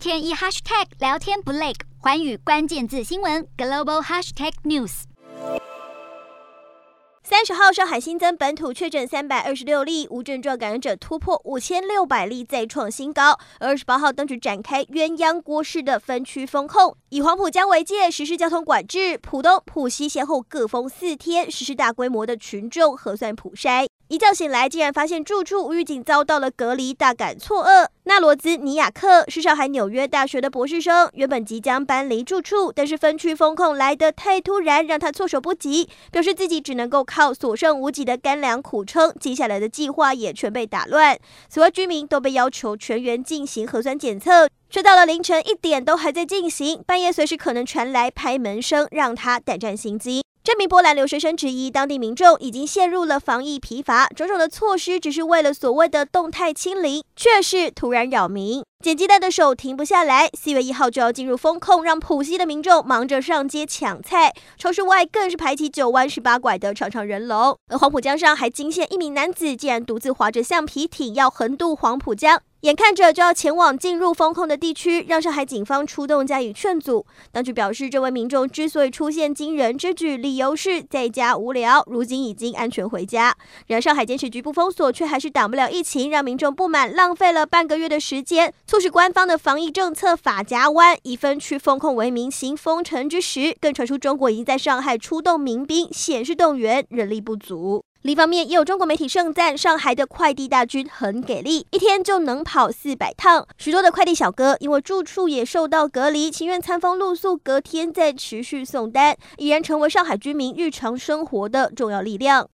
天一 hashtag 聊天不累，环宇关键字新闻 global hashtag news。三十号，上海新增本土确诊三百二十六例，无症状感染者突破五千六百例，再创新高。二十八号，当局展开鸳鸯锅式的分区封控，以黄浦江为界实施交通管制，浦东、浦西先后各封四天，实施大规模的群众核酸普筛。一觉醒来，竟然发现住处预警遭到了隔离，大感错愕。纳罗兹尼亚克是上海纽约大学的博士生，原本即将搬离住处，但是分区封控来得太突然，让他措手不及，表示自己只能够靠所剩无几的干粮苦撑，接下来的计划也全被打乱。此外，居民都被要求全员进行核酸检测，却到了凌晨一点都还在进行，半夜随时可能传来拍门声，让他胆战心惊。这名波兰留学生质疑，当地民众已经陷入了防疫疲乏，种种的措施只是为了所谓的动态清零，却是突然扰民，捡鸡蛋的手停不下来。四月一号就要进入封控，让浦西的民众忙着上街抢菜，超市外更是排起九弯十八拐的长长人龙。而黄浦江上还惊现一名男子，竟然独自划着橡皮艇要横渡黄浦江。眼看着就要前往进入封控的地区，让上海警方出动加以劝阻。当局表示，这位民众之所以出现惊人之举，理由是在家无聊，如今已经安全回家。然而，上海坚持局部封锁，却还是挡不了疫情，让民众不满，浪费了半个月的时间，促使官方的防疫政策发夹弯，以分区封控为名行封城之时，更传出中国已经在上海出动民兵，显示动员人力不足。另一方面，也有中国媒体盛赞上海的快递大军很给力，一天就能跑四百趟。许多的快递小哥因为住处也受到隔离，情愿餐风露宿，隔天再持续送单，已然成为上海居民日常生活的重要力量。